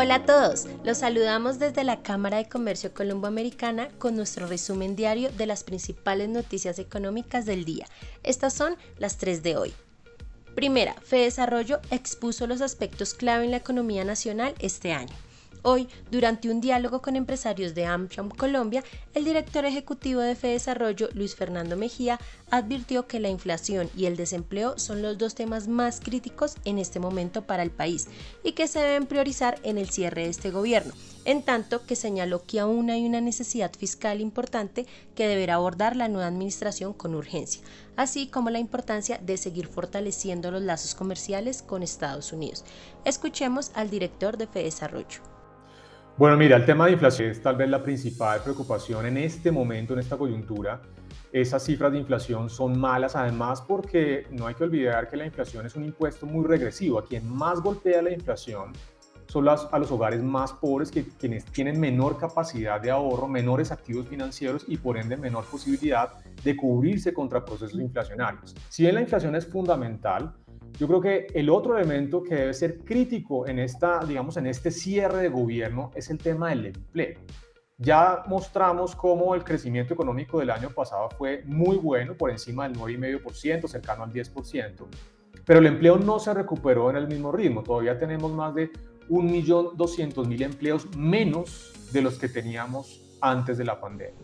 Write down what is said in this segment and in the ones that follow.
Hola a todos, los saludamos desde la Cámara de Comercio Colomboamericana con nuestro resumen diario de las principales noticias económicas del día. Estas son las tres de hoy. Primera, Desarrollo expuso los aspectos clave en la economía nacional este año. Hoy, durante un diálogo con empresarios de AmCham Colombia, el director ejecutivo de Desarrollo, Luis Fernando Mejía, advirtió que la inflación y el desempleo son los dos temas más críticos en este momento para el país y que se deben priorizar en el cierre de este gobierno, en tanto que señaló que aún hay una necesidad fiscal importante que deberá abordar la nueva administración con urgencia, así como la importancia de seguir fortaleciendo los lazos comerciales con Estados Unidos. Escuchemos al director de Desarrollo. Bueno, mira, el tema de inflación es tal vez la principal preocupación en este momento, en esta coyuntura. Esas cifras de inflación son malas, además porque no hay que olvidar que la inflación es un impuesto muy regresivo. A quien más golpea la inflación son las, a los hogares más pobres, que, quienes tienen menor capacidad de ahorro, menores activos financieros y por ende menor posibilidad de cubrirse contra procesos inflacionarios. Si bien la inflación es fundamental, yo creo que el otro elemento que debe ser crítico en, esta, digamos, en este cierre de gobierno es el tema del empleo. Ya mostramos cómo el crecimiento económico del año pasado fue muy bueno, por encima del 9,5%, cercano al 10%, pero el empleo no se recuperó en el mismo ritmo. Todavía tenemos más de 1.200.000 empleos menos de los que teníamos antes de la pandemia.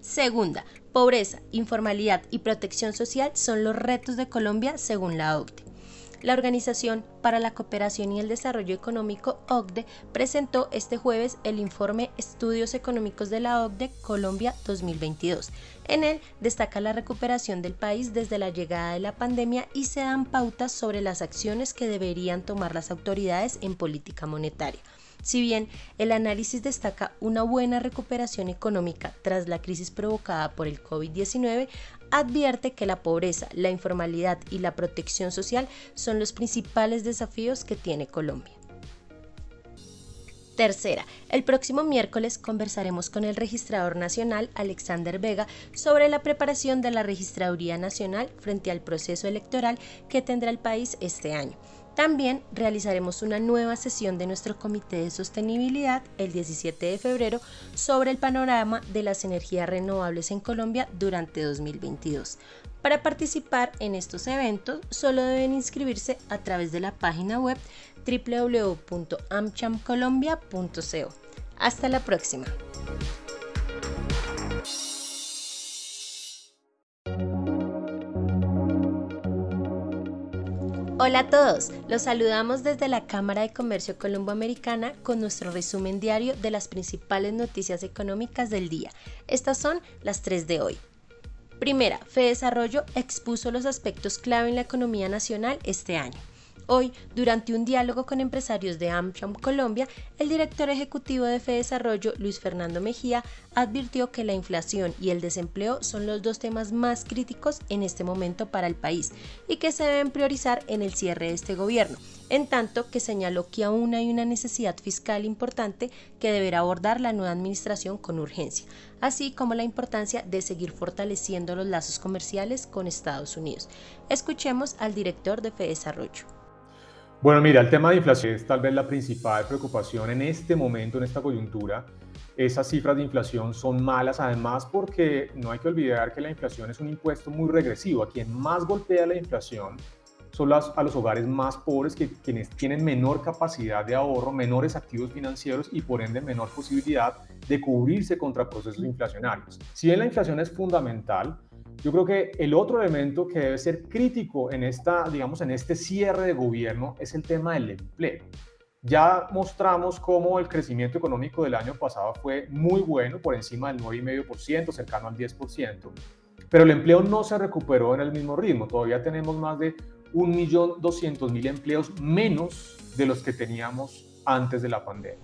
Segunda, pobreza, informalidad y protección social son los retos de Colombia según la OCDE. La Organización para la Cooperación y el Desarrollo Económico, OCDE, presentó este jueves el informe Estudios Económicos de la OCDE Colombia 2022. En él destaca la recuperación del país desde la llegada de la pandemia y se dan pautas sobre las acciones que deberían tomar las autoridades en política monetaria. Si bien el análisis destaca una buena recuperación económica tras la crisis provocada por el COVID-19, advierte que la pobreza, la informalidad y la protección social son los principales desafíos que tiene Colombia. Tercera, el próximo miércoles conversaremos con el registrador nacional Alexander Vega sobre la preparación de la Registraduría Nacional frente al proceso electoral que tendrá el país este año. También realizaremos una nueva sesión de nuestro Comité de Sostenibilidad el 17 de febrero sobre el panorama de las energías renovables en Colombia durante 2022. Para participar en estos eventos solo deben inscribirse a través de la página web www.amchamcolombia.co. Hasta la próxima. Hola a todos, los saludamos desde la Cámara de Comercio Colomboamericana con nuestro resumen diario de las principales noticias económicas del día. Estas son las tres de hoy. Primera, Desarrollo expuso los aspectos clave en la economía nacional este año. Hoy, durante un diálogo con empresarios de AmCham Colombia, el director ejecutivo de Desarrollo, Luis Fernando Mejía, advirtió que la inflación y el desempleo son los dos temas más críticos en este momento para el país y que se deben priorizar en el cierre de este gobierno, en tanto que señaló que aún hay una necesidad fiscal importante que deberá abordar la nueva administración con urgencia, así como la importancia de seguir fortaleciendo los lazos comerciales con Estados Unidos. Escuchemos al director de Desarrollo. Bueno, mira, el tema de inflación es tal vez la principal preocupación en este momento, en esta coyuntura. Esas cifras de inflación son malas, además porque no hay que olvidar que la inflación es un impuesto muy regresivo. A quien más golpea la inflación son a los hogares más pobres, que, quienes tienen menor capacidad de ahorro, menores activos financieros y por ende menor posibilidad de cubrirse contra procesos inflacionarios. Si bien la inflación es fundamental, yo creo que el otro elemento que debe ser crítico en, esta, digamos, en este cierre de gobierno es el tema del empleo. Ya mostramos cómo el crecimiento económico del año pasado fue muy bueno, por encima del 9,5%, cercano al 10%, pero el empleo no se recuperó en el mismo ritmo. Todavía tenemos más de 1.200.000 empleos menos de los que teníamos antes de la pandemia.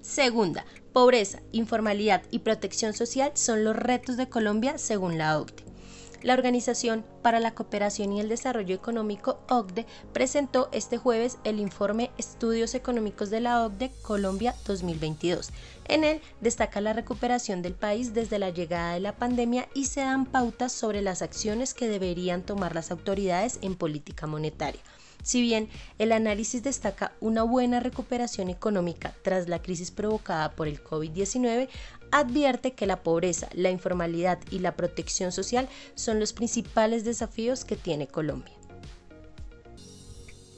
Segunda, pobreza, informalidad y protección social son los retos de Colombia según la OCDE. La Organización para la Cooperación y el Desarrollo Económico, OCDE, presentó este jueves el informe Estudios Económicos de la OCDE Colombia 2022. En él destaca la recuperación del país desde la llegada de la pandemia y se dan pautas sobre las acciones que deberían tomar las autoridades en política monetaria. Si bien el análisis destaca una buena recuperación económica tras la crisis provocada por el COVID-19, advierte que la pobreza, la informalidad y la protección social son los principales desafíos que tiene Colombia.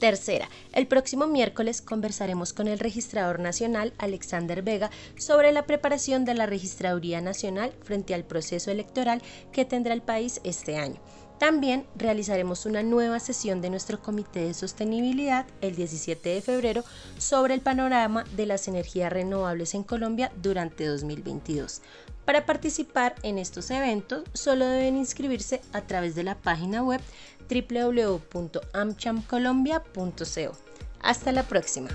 Tercera, el próximo miércoles conversaremos con el registrador nacional Alexander Vega sobre la preparación de la Registraduría Nacional frente al proceso electoral que tendrá el país este año. También realizaremos una nueva sesión de nuestro Comité de Sostenibilidad el 17 de febrero sobre el panorama de las energías renovables en Colombia durante 2022. Para participar en estos eventos solo deben inscribirse a través de la página web www.amchamcolombia.co. Hasta la próxima.